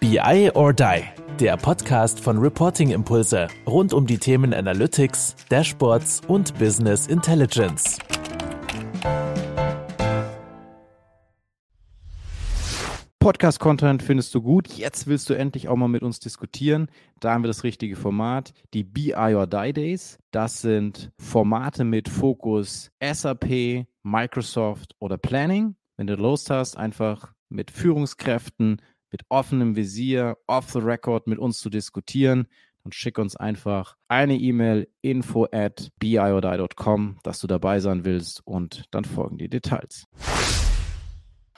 BI or Die, der Podcast von Reporting Impulse rund um die Themen Analytics, Dashboards und Business Intelligence. Podcast-Content findest du gut. Jetzt willst du endlich auch mal mit uns diskutieren. Da haben wir das richtige Format. Die BI or Die Days. Das sind Formate mit Fokus SAP, Microsoft oder Planning. Wenn du Lust hast, einfach mit Führungskräften, mit offenem Visier, off the record mit uns zu diskutieren, dann schick uns einfach eine E-Mail info at biodie.com, dass du dabei sein willst und dann folgen die Details.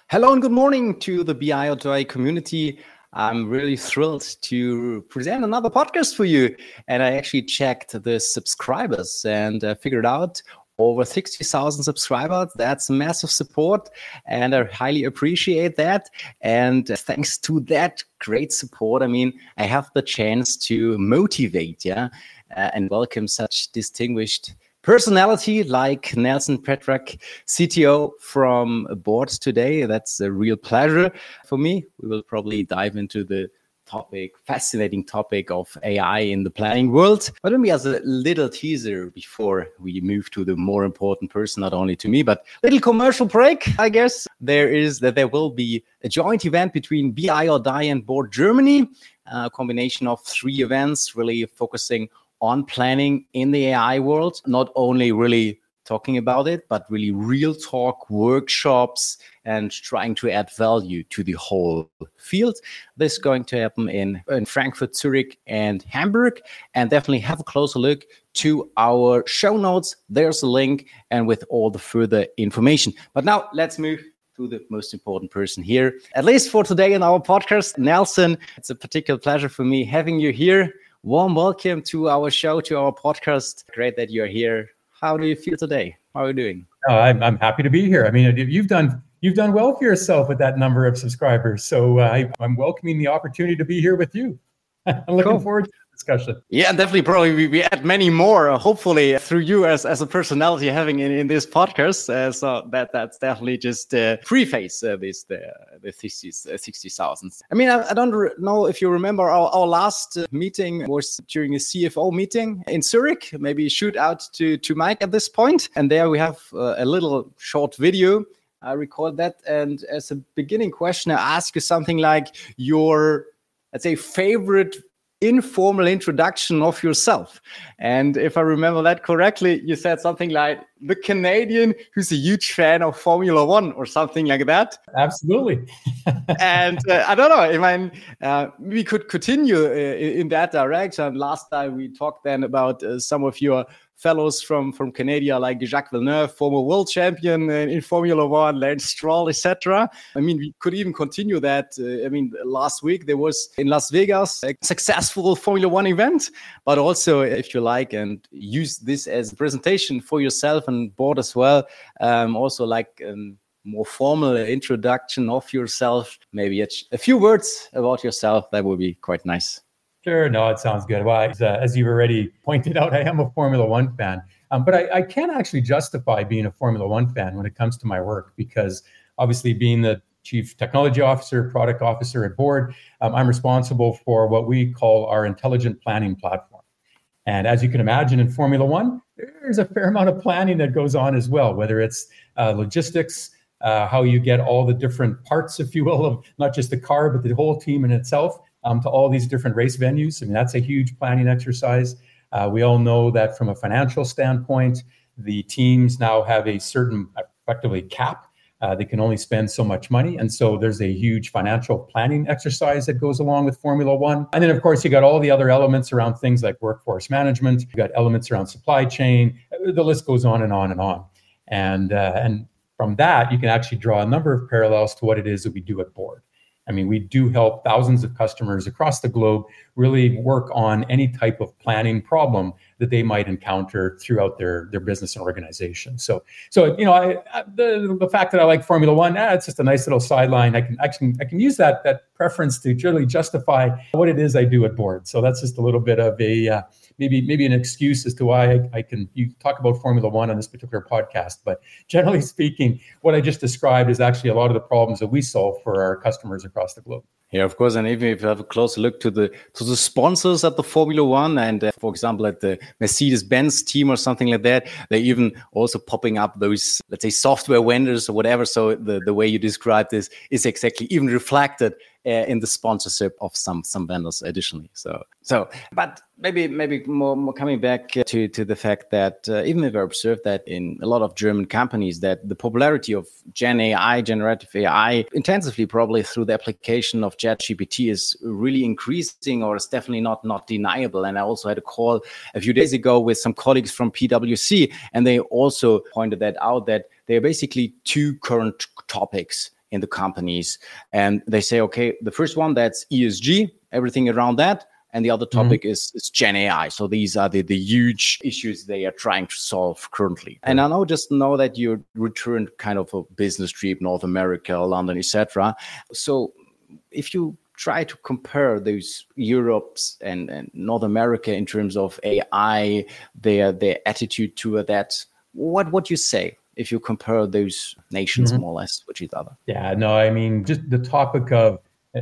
Hello and good morning to the BIOTI community. I'm really thrilled to present another podcast for you. And I actually checked the subscribers and uh, figured out over 60,000 subscribers. That's massive support, and I highly appreciate that. And thanks to that great support, I mean, I have the chance to motivate, yeah, uh, and welcome such distinguished personality like Nelson Petracek, CTO from board today. That's a real pleasure for me. We will probably dive into the topic, fascinating topic of AI in the planning world. But maybe as a little teaser before we move to the more important person, not only to me, but little commercial break, I guess. There is that there will be a joint event between BI or Die and Board Germany, a combination of three events really focusing on planning in the AI world, not only really talking about it, but really real talk workshops and trying to add value to the whole field. This is going to happen in, in Frankfurt, Zurich, and Hamburg. And definitely have a closer look to our show notes. There's a link and with all the further information. But now let's move to the most important person here, at least for today in our podcast, Nelson. It's a particular pleasure for me having you here. Warm welcome to our show, to our podcast. Great that you're here. How do you feel today? How are you doing? Oh, I'm, I'm happy to be here. I mean, you've done you've done well for yourself with that number of subscribers. So uh, I, I'm welcoming the opportunity to be here with you. I'm looking cool. forward to discussion. Yeah, definitely. Probably we, we add many more, uh, hopefully through you as, as a personality having in, in this podcast. Uh, so that that's definitely just uh, preface uh, this the the 60s, uh, 60,000. I mean, I, I don't re- know if you remember our, our last uh, meeting was during a CFO meeting in Zurich. Maybe shoot out to to Mike at this point, and there we have uh, a little short video. I record that, and as a beginning question, I ask you something like your let's say favorite informal introduction of yourself. And if I remember that correctly, you said something like the Canadian who's a huge fan of Formula One or something like that. Absolutely. and uh, I don't know. I mean, uh, we could continue uh, in that direction. Last time we talked then about uh, some of your fellows from from Canada like Jacques Villeneuve, former world champion in, in Formula One, Lance Stroll, etc. I mean, we could even continue that. Uh, I mean, last week there was in Las Vegas a successful Formula One event, but also if you like and use this as a presentation for yourself and board as well. Um, also like. Um, more formal introduction of yourself, maybe a, a few words about yourself. That would be quite nice. Sure. No, it sounds good. Well, as, uh, as you've already pointed out, I am a Formula One fan, um, but I, I can't actually justify being a Formula One fan when it comes to my work because obviously, being the chief technology officer, product officer at board, um, I'm responsible for what we call our intelligent planning platform. And as you can imagine, in Formula One, there's a fair amount of planning that goes on as well, whether it's uh, logistics, uh, how you get all the different parts, if you will, of not just the car, but the whole team in itself um, to all these different race venues. I mean, that's a huge planning exercise. Uh, we all know that from a financial standpoint, the teams now have a certain effectively cap. Uh, they can only spend so much money. And so there's a huge financial planning exercise that goes along with Formula One. And then, of course, you got all the other elements around things like workforce management, you got elements around supply chain. The list goes on and on and on. And, uh, and from that, you can actually draw a number of parallels to what it is that we do at board. I mean, we do help thousands of customers across the globe really work on any type of planning problem that they might encounter throughout their their business and organization. So, so you know, I, the the fact that I like Formula One, ah, it's just a nice little sideline. I can can I can use that that preference to really justify what it is I do at board. So that's just a little bit of a uh, maybe maybe an excuse as to why I, I, can you talk about Formula One on this particular podcast. But generally speaking, what I just described is actually a lot of the problems that we solve for our customers across the globe. Yeah, of course. And even if you have a closer look to the to the sponsors at the Formula One, and uh, for example, at the Mercedes Benz team or something like that, they're even also popping up those, let's say, software vendors or whatever. So the, the way you describe this is exactly even reflected in the sponsorship of some some vendors additionally. So so, but maybe maybe more, more coming back to to the fact that uh, even if I observe that in a lot of German companies that the popularity of Gen AI, generative AI, intensively probably through the application of ChatGPT is really increasing, or is definitely not not deniable. And I also had a call a few days ago with some colleagues from PwC, and they also pointed that out that there are basically two current topics in the companies. And they say, okay, the first one, that's ESG, everything around that. And the other mm-hmm. topic mm-hmm. is, is Gen AI. So these are the, the huge issues they are trying to solve currently. And I know just know that you returned kind of a business trip, North America, London, etc. So if you try to compare those Europe's and, and North America in terms of AI, their their attitude toward that, what would you say? If you compare those nations mm-hmm. more or less with each other. Yeah, no, I mean, just the topic of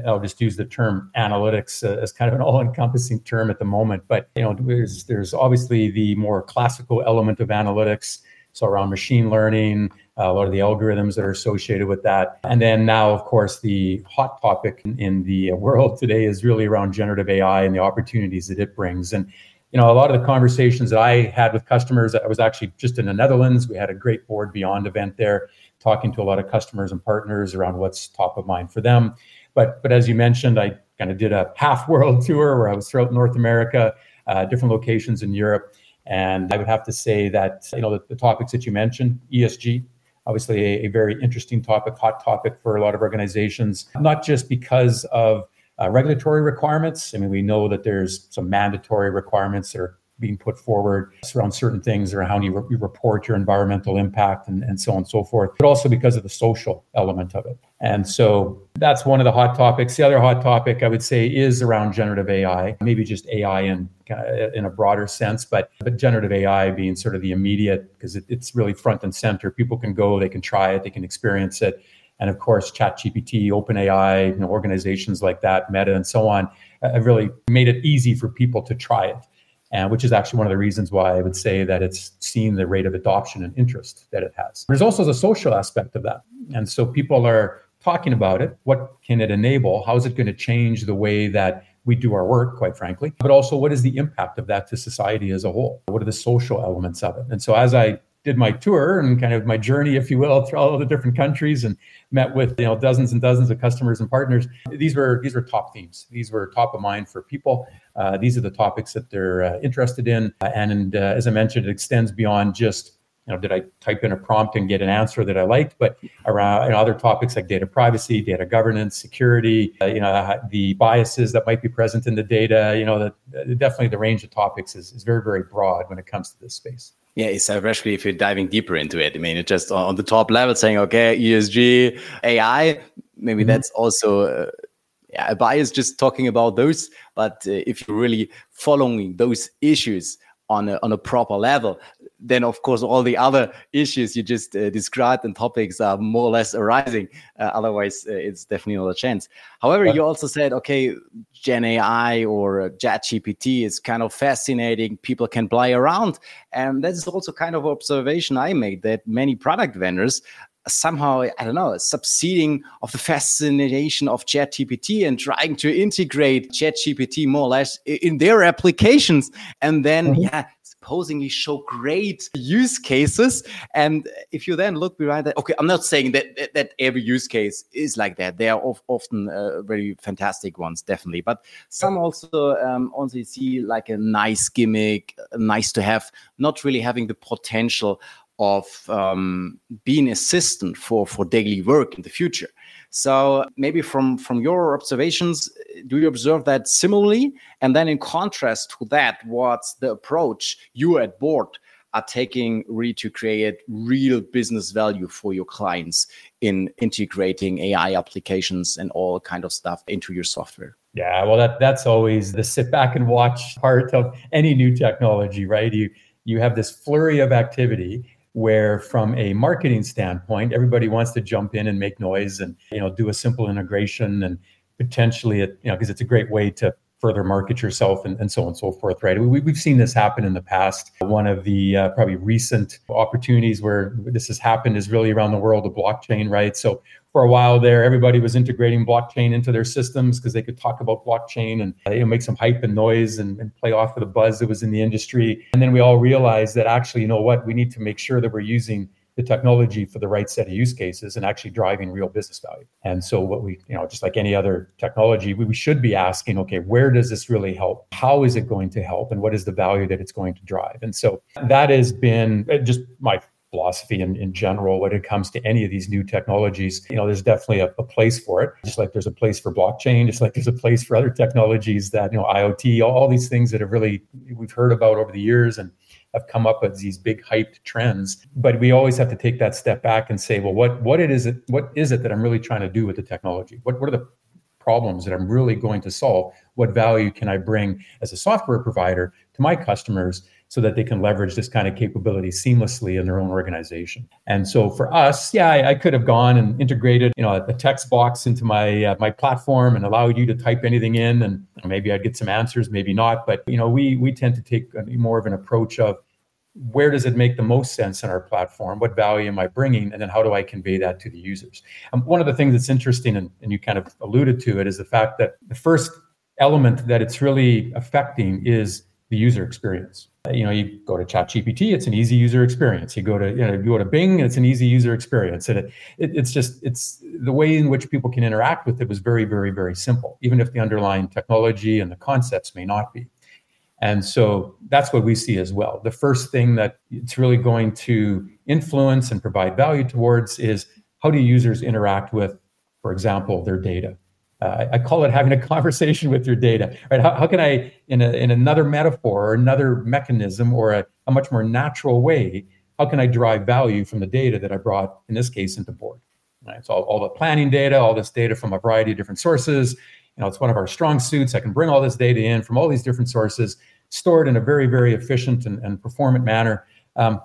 I'll just use the term analytics uh, as kind of an all-encompassing term at the moment. But you know, there's there's obviously the more classical element of analytics, so around machine learning, uh, a lot of the algorithms that are associated with that, and then now, of course, the hot topic in, in the world today is really around generative AI and the opportunities that it brings. And you know, a lot of the conversations that I had with customers, I was actually just in the Netherlands. We had a great Board Beyond event there, talking to a lot of customers and partners around what's top of mind for them. But but as you mentioned, I kind of did a half world tour where I was throughout North America, uh, different locations in Europe, and I would have to say that you know the, the topics that you mentioned, ESG, obviously a, a, very interesting topic, hot topic for a lot of organizations, not just because of uh, regulatory requirements. I mean, we know that there's some mandatory requirements that are being put forward around certain things around how you, re- you report your environmental impact and, and so on and so forth, but also because of the social element of it. And so that's one of the hot topics. The other hot topic I would say is around generative AI, maybe just AI in in a broader sense, but but generative AI being sort of the immediate because it, it's really front and center. People can go, they can try it, they can experience it, and of course, ChatGPT, OpenAI, you know, organizations like that, Meta, and so on, uh, have really made it easy for people to try it. And which is actually one of the reasons why I would say that it's seen the rate of adoption and interest that it has. There's also the social aspect of that. And so people are talking about it. What can it enable? How is it going to change the way that we do our work, quite frankly? But also, what is the impact of that to society as a whole? What are the social elements of it? And so, as I did my tour and kind of my journey, if you will, through all the different countries and met with you know dozens and dozens of customers and partners. These were these were top themes. These were top of mind for people. Uh, these are the topics that they're uh, interested in, uh, and, and uh, as I mentioned, it extends beyond just you know did I type in a prompt and get an answer that I liked, but around you know, other topics like data privacy, data governance, security, uh, you know the biases that might be present in the data. You know that uh, definitely the range of topics is, is very very broad when it comes to this space. Yeah, especially if you're diving deeper into it. I mean, it's just on the top level saying, okay, ESG, AI, maybe mm-hmm. that's also uh, yeah, a bias just talking about those. But uh, if you're really following those issues on a, on a proper level, then of course all the other issues you just uh, described and topics are more or less arising. Uh, otherwise, uh, it's definitely not a chance. However, you also said, okay, Gen AI or Chat GPT is kind of fascinating. People can play around, and that is also kind of observation I made that many product vendors somehow i don't know succeeding of the fascination of chat gpt and trying to integrate chat gpt more or less in their applications and then mm-hmm. yeah supposedly show great use cases. And if you then look behind that okay i'm not saying that that, that every use case is like that. They are of, often uh, very fantastic ones definitely. But some also um, only see like a nice gimmick nice to have not really having the potential of um, being assistant for for daily work in the future. So maybe from from your observations, do you observe that similarly? And then in contrast to that, what's the approach you at board are taking really to create real business value for your clients in integrating AI applications and all kind of stuff into your software? Yeah, well, that that's always the sit back and watch part of any new technology, right? You you have this flurry of activity where from a marketing standpoint everybody wants to jump in and make noise and you know do a simple integration and potentially it, you know, because it's a great way to further market yourself and, and so on and so forth, right? We, we've seen this happen in the past. One of the uh, probably recent opportunities where this has happened is really around the world of blockchain, right? So for a while there, everybody was integrating blockchain into their systems because they could talk about blockchain and you know, make some hype and noise and, and play off of the buzz that was in the industry. And then we all realized that actually, you know what, we need to make sure that we're using the technology for the right set of use cases and actually driving real business value. And so what we, you know, just like any other technology, we, we should be asking, okay, where does this really help? How is it going to help? And what is the value that it's going to drive? And so that has been uh, just my philosophy in, in general when it comes to any of these new technologies you know there's definitely a, a, place for it just like there's a place for blockchain just like there's a place for other technologies that you know iot all, all these things that have really we've heard about over the years and have come up as these big hyped trends. But we always have to take that step back and say, well, what what it is it what is it that I'm really trying to do with the technology? What what are the problems that I'm really going to solve? What value can I bring as a software provider to my customers so that they can leverage this kind of capability seamlessly in their own organization? And so for us, yeah, I, I could have gone and integrated, you know, a, a text box into my uh, my platform and allowed you to type anything in, and maybe I'd get some answers, maybe not. But you know, we we tend to take a, more of an approach of where does it make the most sense in our platform? What value am I bringing? And then how do I convey that to the users? Um, one of the things that's interesting, and, and you kind of alluded to it, is the fact that the first element that it's really affecting is the user experience. You know, you go to ChatGPT, it's an easy user experience. You go to, you know, you go to Bing, it's an easy user experience. And it, it, it's just, it's the way in which people can interact with it was very, very, very simple, even if the underlying technology and the concepts may not be. And so that's what we see as well. The first thing that it's really going to influence and provide value towards is how do users interact with, for example, their data. Uh, I call it having a conversation with your data. Right? How, how can I, in, a, in another metaphor or another mechanism or a, a much more natural way, how can I derive value from the data that I brought, in this case, into board? Right? So all, all the planning data, all this data from a variety of different sources, you know, it's one of our strong suits. I can bring all this data in from all these different sources, store it in a very, very efficient and, and performant manner. Um,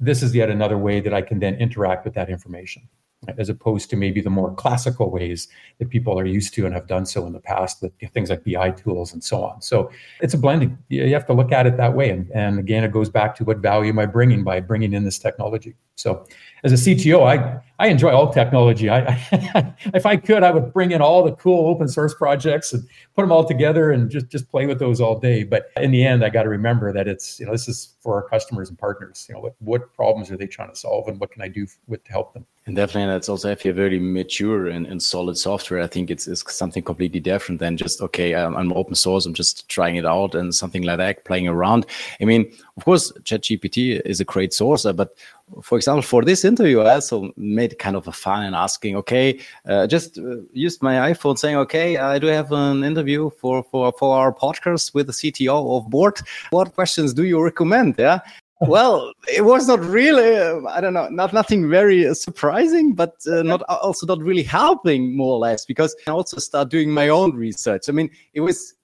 this is yet another way that I can then interact with that information as opposed to maybe the more classical ways that people are used to and have done so in the past with things like BI tools and so on. So it's a blending. You have to look at it that way. And, and again, it goes back to what value am I bringing by bringing in this technology. So as a CTO, I, I enjoy all technology. I, I, if I could, I would bring in all the cool open source projects and put them all together and just, just play with those all day. But in the end, I got to remember that it's, you know, this is for our customers and partners. You know, what, what problems are they trying to solve and what can I do with to help them? And definitely, that's also if you're very mature and, and solid software, I think it's, it's something completely different than just, okay, I'm, I'm open source, I'm just trying it out and something like that, playing around. I mean, of course, ChatGPT is a great source, but for example, for this interview, I also made kind of a fun and asking, okay, uh, just uh, used my iPhone saying, okay, I do have an interview for, for, for our podcast with the CTO of board. What questions do you recommend? Yeah well, it was not really, uh, I don't know, not nothing very uh, surprising, but uh, not also not really helping more or less because I also start doing my own research. I mean, it was,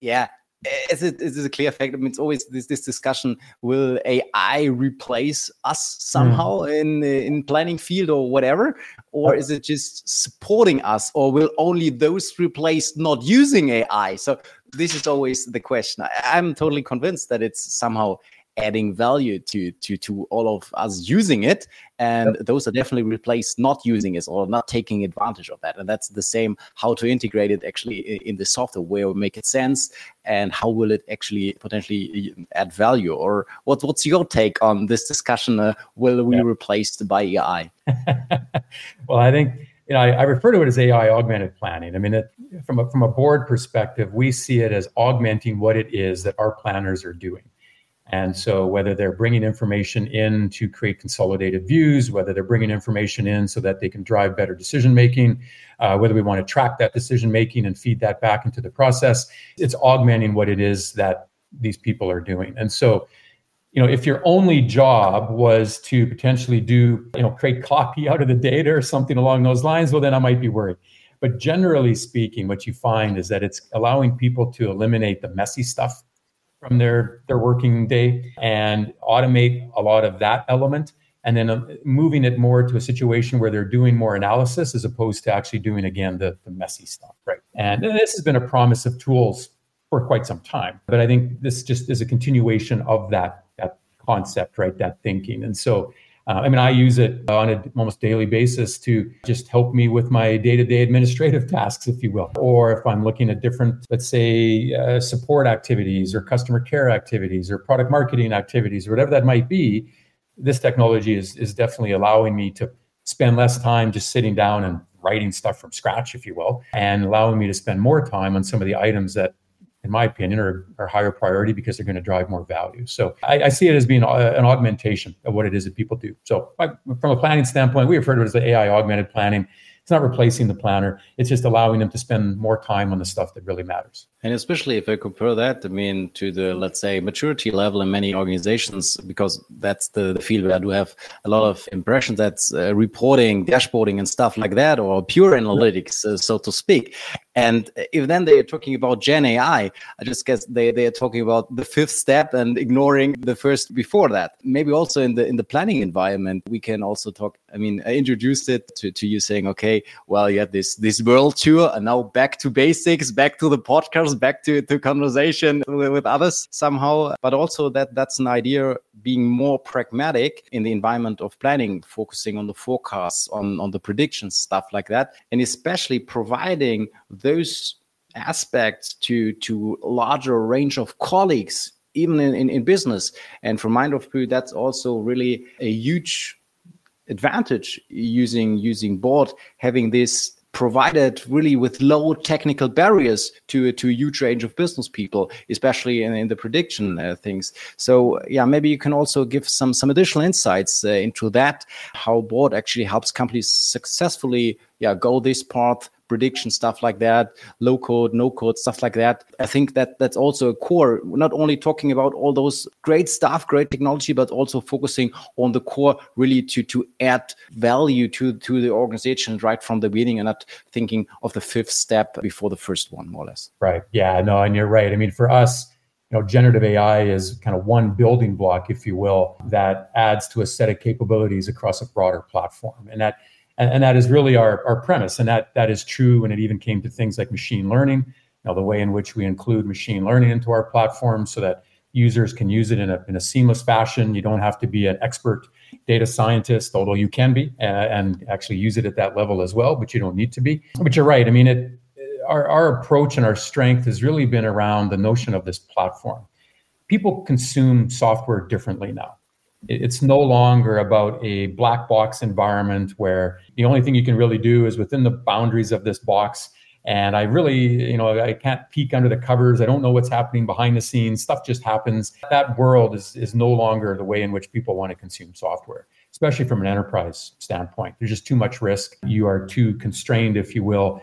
yeah, it's a, it's a clear fact. I mean, it's always this, this discussion: Will AI replace us somehow mm. in in planning field or whatever, or is it just supporting us, or will only those replace not using AI? So this is always the question. I, I'm totally convinced that it's somehow adding value to to to all of us using it and yep. those are definitely replaced not using it or not taking advantage of that and that's the same how to integrate it actually in the software where will make it sense and how will it actually potentially add value or what what's your take on this discussion uh, will we yep. replaced by ai well i think you know, I, I, refer to it as AI augmented planning. I mean, it, from a, from a board perspective, we see it as augmenting what it is that our planners are doing. And so, whether they're bringing information in to create consolidated views, whether they're bringing information in so that they can drive better decision making, uh, whether we want to track that decision making and feed that back into the process, it's augmenting what it is that these people are doing. And so, you know, if your only job was to potentially do, you know, create copy out of the data or something along those lines, well, then I might be worried. But generally speaking, what you find is that it's allowing people to eliminate the messy stuff from their their working day and automate a lot of that element and then uh, moving it more to a situation where they're doing more analysis as opposed to actually doing again the, the messy stuff right And this has been a promise of tools for quite some time. But I think this just is a continuation of that, that concept, right? That thinking. And so uh, I mean, I use it on a almost daily basis to just help me with my day-to-day administrative tasks, if you will. Or if I'm looking at different, let's say, uh, support activities or customer care activities or product marketing activities, or whatever that might be, this technology is is definitely allowing me to spend less time just sitting down and writing stuff from scratch, if you will, and allowing me to spend more time on some of the items that in my opinion, are, are higher priority because they're going to drive more value. So I, I see it as being a, an augmentation of what it is that people do. So I, from a planning standpoint, we refer to it as the AI augmented planning. It's not replacing the planner. It's just allowing them to spend more time on the stuff that really matters. And especially if I compare that, I mean, to the, let's say, maturity level in many organizations, because that's the, the field where I do have a lot of impressions that's uh, reporting, dashboarding, and stuff like that, or pure analytics, uh, so to speak. And if then they're talking about Gen AI, I just guess they, they are talking about the fifth step and ignoring the first before that. Maybe also in the in the planning environment, we can also talk. I mean, I introduced it to, to you saying, okay, well, you have this this world tour, and now back to basics, back to the podcast, back to, to conversation with, with others somehow. But also that that's an idea being more pragmatic in the environment of planning, focusing on the forecasts, on, on the predictions, stuff like that, and especially providing those aspects to to larger range of colleagues even in, in, in business and from my of view that's also really a huge advantage using using board having this provided really with low technical barriers to to a huge range of business people, especially in, in the prediction uh, things. So yeah, maybe you can also give some some additional insights uh, into that, how board actually helps companies successfully yeah go this path prediction stuff like that low code no code stuff like that. I think that that's also a core We're not only talking about all those great stuff great technology but also focusing on the core really to to add value to to the organization right from the beginning and not thinking of the fifth step before the first one more or less. Right. Yeah no and you're right. I mean for us you know, generative AI is kind of one building block, if you will, that adds to a set of capabilities across a broader platform. And that and, and that is really our, our premise. And that, that is true when it even came to things like machine learning, know, the way in which we include machine learning into our platform so that users can use it in a, in a seamless fashion. You don't have to be an expert data scientist, although you can be uh, and actually use it at that level as well, but you don't need to be. But you're right. I mean, it, our, our approach and our strength has really been around the notion of this platform. People consume software differently now it's no longer about a black box environment where the only thing you can really do is within the boundaries of this box. And i really you know i can't peek under the covers. I don't know what's happening behind the scenes. Stuff just happens. That world is is no longer the way in which people want to consume software especially from an enterprise standpoint. There's just too much risk. You are too constrained if you will.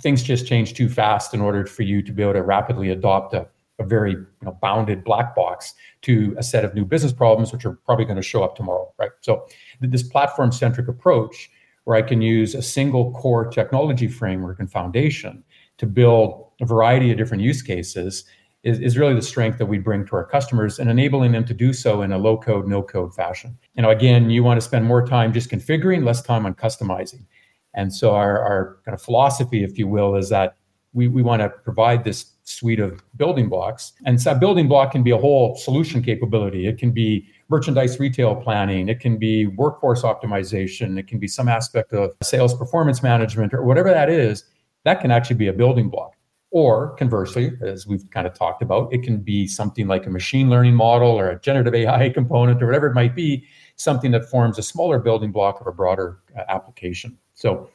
Things just change too fast in order for you to be able to rapidly adopt a a very you know, bounded black box to a set of new business problems, which are probably going to show up tomorrow, right? So this platform-centric approach, where I can use a single core technology framework and foundation to build a variety of different use cases, is, is really the strength that we bring to our customers and enabling them to do so in a low-code, no-code fashion. You know, again, you want to spend more time just configuring, less time on customizing. And so our, our kind of philosophy, if you will, is that we, we want to provide this suite of building blocks. And so building block can be a whole solution capability. It can be merchandise retail planning. It can be workforce optimization. It can be some aspect of sales performance management or whatever that is. That can actually be a building block. Or conversely, as we've kind of talked about, it can be something like a machine learning model or a generative AI component or whatever it might be, something that forms a smaller building block of a broader uh, application. So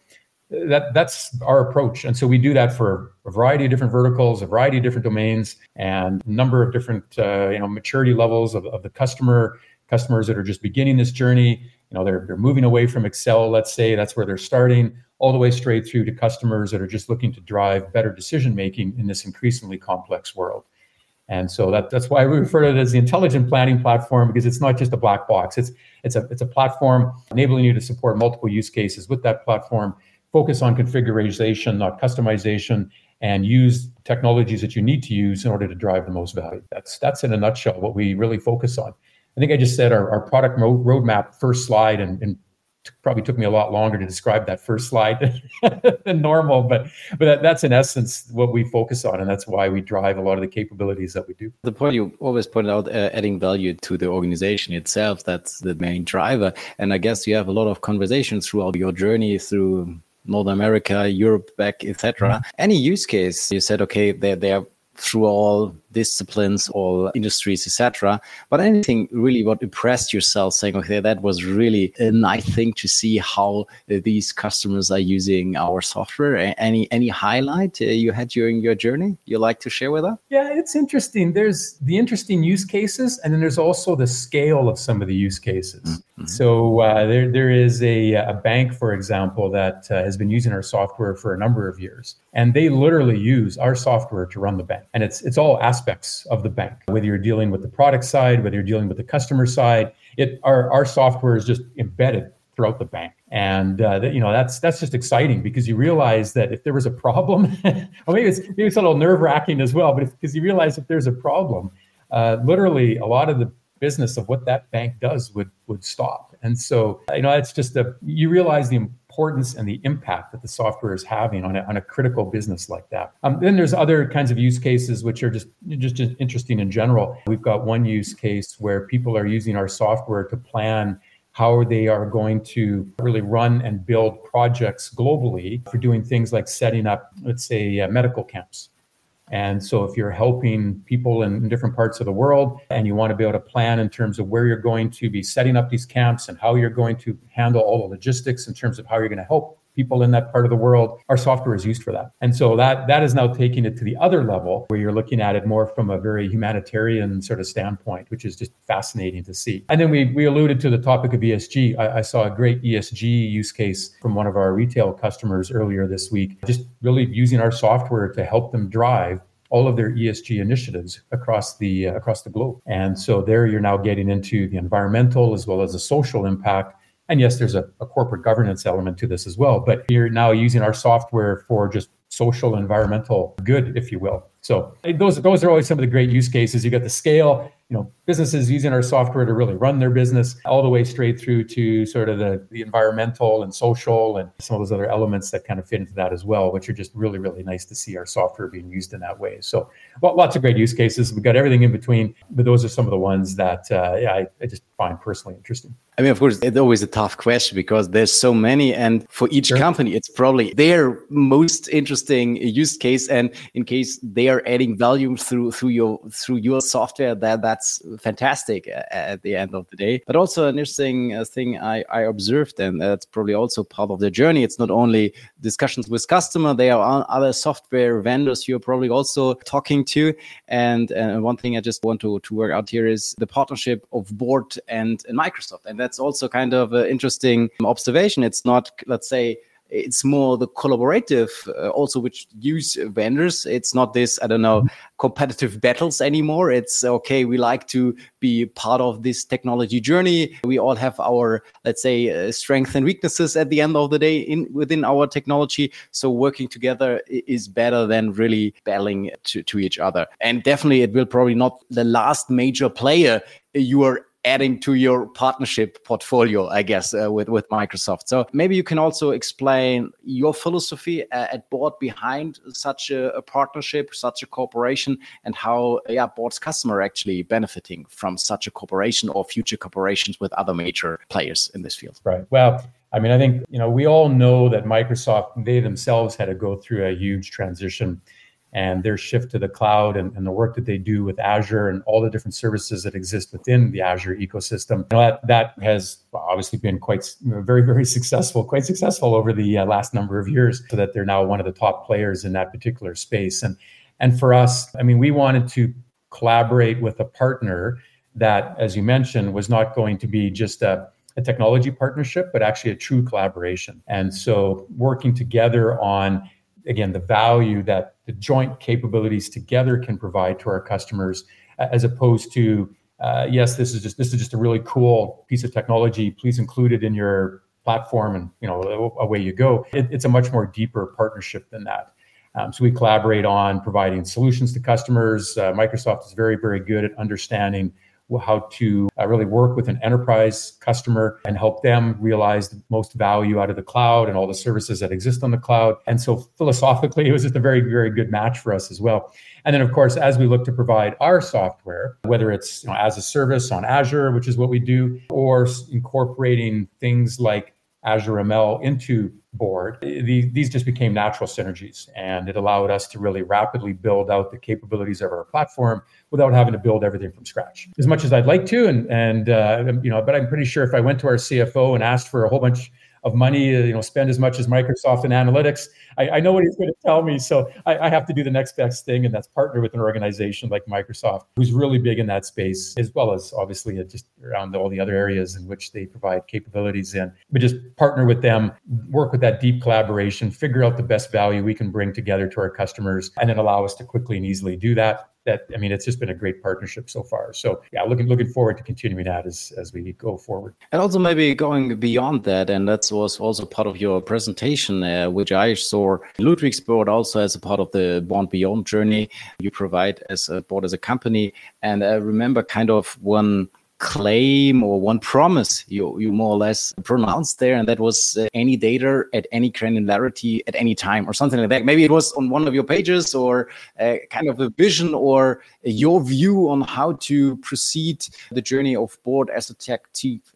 that that's our approach. And so we do that for a variety of different verticals a variety of different domains and a number of different uh, you know maturity levels of, of the customer customers that are just beginning this journey. You know they're, they're moving away from excel let's say that's where they're starting all the way straight through to customers that are just looking to drive better decision making in this increasingly complex world. And so that, that's why we refer to it as the intelligent planning platform because it's not just a black box. It's it's a it's a platform enabling you to support multiple use cases with that platform focus on configuration, not customization, and use technologies that you need to use in order to drive the most value. That's that's in a nutshell what we really focus on. I think I just said our, our product roadmap first slide and, and probably took me a lot longer to describe that first slide than normal, but but that, that's in essence what we focus on, and that's why we drive a lot of the capabilities that we do. The point you always point out, uh, adding value to the organization itself, that's the main driver. And I guess you have a lot of conversations throughout your journey through North America, Europe, back, etc. Mm-hmm. Any use case you said, okay, they're they're through all disciplines, all industries, etc. But anything really what impressed yourself, saying, okay, that was really a nice thing to see how uh, these customers are using our software. Any any highlight uh, you had during your journey you like to share with us? Yeah, it's interesting. There's the interesting use cases, and then there's also the scale of some of the use cases. Mm-hmm. So uh, there there is a a bank, for example, that uh, has been using our software for a number of years, and they literally use our software to run the bank, and it's it's all aspects aspects of the bank, whether you're dealing with the product side, whether you're dealing with the customer side. It our our software is just embedded throughout the bank, and uh, that, you know that's that's just exciting because you realize that if there was a problem, well maybe it's maybe it's a little nerve wracking as well, but because you realize if there's a problem, uh, literally a lot of the business of what that bank does would would stop. And so you know it's just a you realize the importance and the impact that the software is having on a, on a critical business like that. Um, then there's other kinds of use cases which are just, just interesting in general. We've got one use case where people are using our software to plan how they are going to really run and build projects globally for doing things like setting up, let's say, uh, medical camps. And so, if you're helping people in, different parts of the world and you want to be able to plan in terms of where you're going to be setting up these camps and how you're going to handle all the logistics in terms of how you're going to help people in that part of the world. Our software is used for that. And so that that is now taking it to the other level where you're looking at it more from a very humanitarian sort of standpoint, which is just fascinating to see. And then we we alluded to the topic of ESG. I, I saw a great ESG use case from one of our retail customers earlier this week, just really using our software to help them drive all of their ESG initiatives across the uh, across the globe. And so there you're now getting into the environmental as well as the social impact and yes, there's a, a, corporate governance element to this as well, but you're now using our software for just social, environmental good, if you will. So those those are always some of the great use cases. You got the scale, you know, businesses using our software to really run their business, all the way straight through to sort of the, the environmental and social and some of those other elements that kind of fit into that as well, which are just really, really nice to see our software being used in that way. So well, lots of great use cases. We've got everything in between, but those are some of the ones that uh, yeah, I, I just find personally interesting. I mean, of course, it's always a tough question because there's so many, and for each sure. company, it's probably their most interesting use case. And in case they are adding value through through your through your software, that that's fantastic at the end of the day. But also an interesting uh, thing I, I observed, and that's probably also part of the journey. It's not only discussions with customer; there are other software vendors you're probably also talking to. And, and one thing I just want to to work out here is the partnership of Board and, and Microsoft, and that's also kind of an interesting observation. It's not, let's say, it's more the collaborative uh, also which use vendors. It's not this i don't know competitive battles anymore. It's okay we like to be part of this technology journey. We all have our let's say uh, strengths and weaknesses at the end of the day in within our technology. So working together is better than really battling to, to each other. And definitely it will probably not the last major player you are adding to your partnership portfolio, I guess, uh, with with Microsoft. So maybe you can also explain your philosophy uh, at board behind such a, a, partnership, such a cooperation, and how yeah, board's customer actually benefiting from such a cooperation or future cooperations with other major players in this field. Right. Well. I mean, I think you know we all know that Microsoft they themselves had to go through a huge transition and their shift to the cloud and, and, the work that they do with Azure and all the different services that exist within the Azure ecosystem. You know, that, that has obviously been quite very, very successful, quite successful over the uh, last number of years, so that they're now one of the top players in that particular space. And and for us, I mean, we wanted to collaborate with a partner that, as you mentioned, was not going to be just a a technology partnership, but actually a true collaboration. And so working together on again the value that the joint capabilities together can provide to our customers as opposed to uh, yes this is just this is just a really cool piece of technology please include it in your platform and you know away you go. It, it's a much more deeper partnership than that. Um, so we collaborate on providing solutions to customers. Uh, microsoft is very very good at understanding how to uh, really work with an enterprise customer and help them realize the most value out of the cloud and all the services that exist on the cloud. And so philosophically, it was just a very, very good match for us as well. And then, of course, as we look to provide our software, whether it's you know, as a service on Azure, which is what we do, or incorporating things like Azure ML into board, these just became natural synergies. And it allowed us to really rapidly build out the capabilities of our platform without having to build everything from scratch. As much as I'd like to, and, and uh, you know, but I'm pretty sure if I went to our CFO and asked for a whole bunch of money, uh, you know, spend as much as Microsoft in analytics. I, I know what he's going to tell me, so I, I, have to do the next best thing, and that's partner with an organization like Microsoft, who's really big in that space, as well as obviously just around all the other areas in which they provide capabilities in. But just partner with them, work with that deep collaboration, figure out the best value we can bring together to our customers, and then allow us to quickly and easily do that that I mean, it's just been a great partnership so far. So yeah, looking looking forward to continuing that as as we go forward. And also maybe going beyond that, and that was also part of your presentation, uh, which I saw Ludwigsburg also as a part of the Board Beyond journey you provide as a board as a company. And I remember kind of one claim or one promise you, you more or less pronounced there, and that was uh, any data at any granularity at any time or something like that. Maybe it was on one of your pages or uh, kind of a vision or your view on how to proceed the journey of board as a tech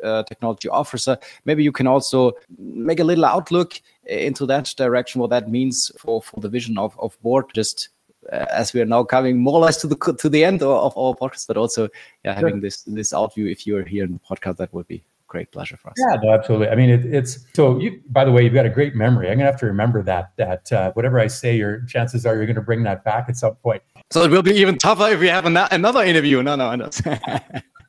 uh, technology officer. Maybe you can also make a little outlook into that direction, what that means for, for the vision of, of board, just as we are now coming more or less to the to the end of, of our podcast, but also yeah, having this this out view. If you're here in the podcast, that would be great pleasure for us. Yeah, no, absolutely. I mean, it, it's so. You, by the way, you've got a great memory. I'm gonna have to remember that. That uh, whatever I say, your chances are you're gonna bring that back at some point. So it will be even tougher if we have an- another interview. No, no, no.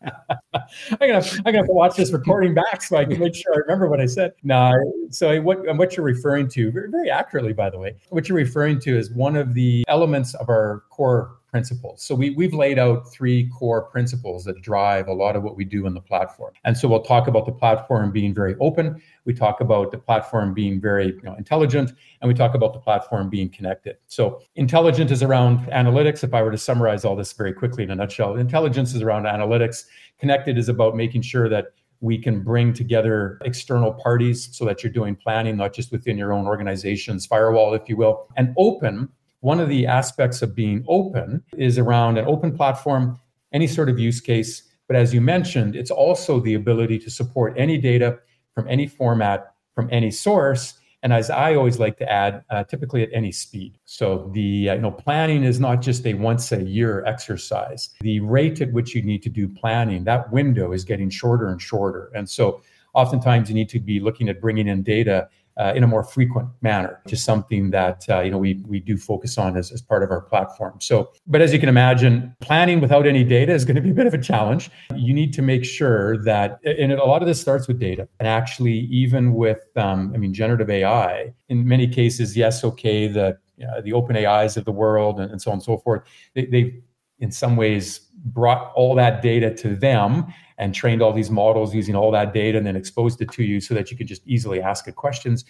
I'm gonna I'm gonna have to watch this recording back so I can make sure I remember what I said. No, so what what you're referring to very, very accurately, by the way, what you're referring to is one of the elements of our core principles. So we, we've laid out three core principles that drive a lot of what we do in the platform. And so we'll talk about the platform being very open. We talk about the platform being very you know, intelligent, and we talk about the platform being connected. So intelligent is around analytics. If I were to summarize all this very quickly in a nutshell, intelligence is around analytics. Connected is about making sure that we can bring together external parties so that you're doing planning, not just within your own organization's firewall, if you will. And open one of the aspects of being open is around an open platform, any sort of use case. But as you mentioned, it's also the ability to support any data from any format, from any source. And as I always like to add, uh, typically at any speed. So the uh, you know planning is not just a once a year exercise. The rate at which you need to do planning, that window is getting shorter and shorter. And so oftentimes you need to be looking at bringing in data uh, in a more frequent manner, just something that uh, you know we we do focus on as, as part of our platform. So, but as you can imagine, planning without any data is going to be a bit of a challenge. You need to make sure that, and a lot of this starts with data, and actually even with um, I mean generative AI, in many cases, yes, okay, the uh, the open AIs of the world and, and so on and so forth, they, they in some ways brought all that data to them and trained all these models using all that data and then exposed it to you so that you could just easily ask it questions.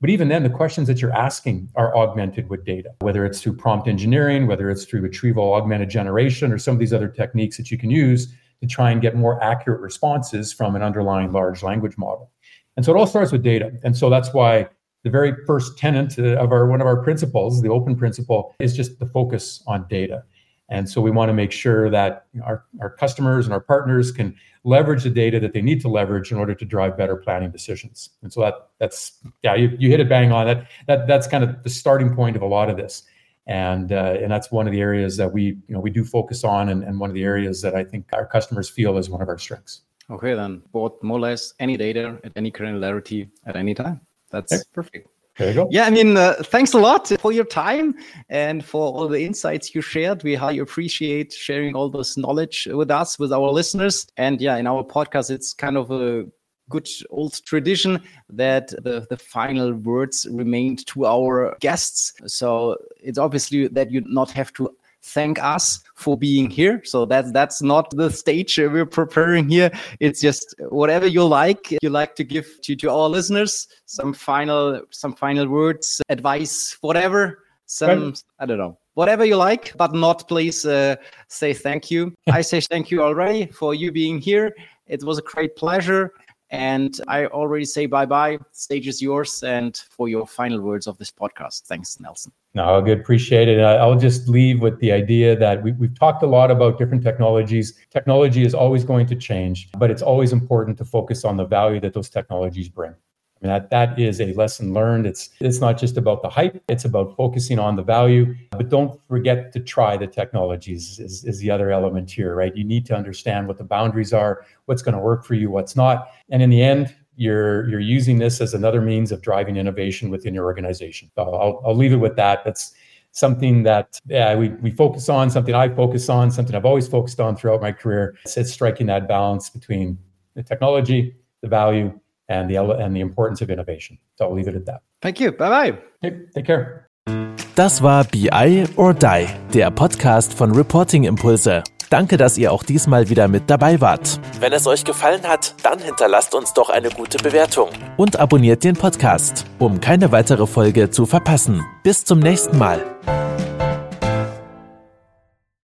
But even then, the questions that you're asking are augmented with data, whether it's through prompt engineering, whether it's through retrieval augmented generation, or some of these other techniques that you can use to try and get more accurate responses from an underlying large language model. And so it all starts with data. And so that's why the very first tenant uh, of our one of our principles, the open principle, is just the focus on data. And so we want to make sure that our, our customers and our partners can leverage the data that they need to leverage in order to drive better planning decisions. And so that that's yeah, you, you hit it bang on that. That that's kind of the starting point of a lot of this. And uh, and that's one of the areas that we you know we do focus on and, and one of the areas that I think our customers feel is one of our strengths. Okay, then both more or less any data at any granularity at any time. That's okay. perfect. There you go. Yeah, I mean, uh, thanks a lot for your time and for all the insights you shared. We highly appreciate sharing all this knowledge with us, with our listeners. And yeah, in our podcast, it's kind of a good old tradition that the, the final words remained to our guests. So it's obviously that you not have to thank us for being here. So that's that's not the stage we're preparing here. It's just whatever you like, you like to give to, to our listeners some final some final words, advice, whatever. some right. I don't know whatever you like, but not please uh, say thank you. I say thank you already for you being here. It was a great pleasure. And I already say bye bye. Stage is yours. And for your final words of this podcast. Thanks, Nelson. No, good. Appreciate it. I'll just leave with the idea that we, we've talked a lot about different technologies. Technology is always going to change, but it's always important to focus on the value that those technologies bring. That, that is a lesson learned. It's it's not just about the hype, it's about focusing on the value. But don't forget to try the technologies is, is the other element here, right? You need to understand what the boundaries are, what's going to work for you, what's not. And in the end, you're you're using this as another means of driving innovation within your organization. So I'll, I'll leave it with that. That's something that yeah, we, we focus on, something I focus on, something I've always focused on throughout my career. It's, it's striking that balance between the technology, the value, and the and the importance of innovation. So I'll leave it at that. Thank you. Bye bye. Okay, take care. Das war BI or Die, der Podcast von Reporting Impulse. Danke, dass ihr auch diesmal wieder mit dabei wart. Wenn es euch gefallen hat, dann hinterlasst uns doch eine gute Bewertung und abonniert den Podcast, um keine weitere Folge zu verpassen. Bis zum nächsten Mal.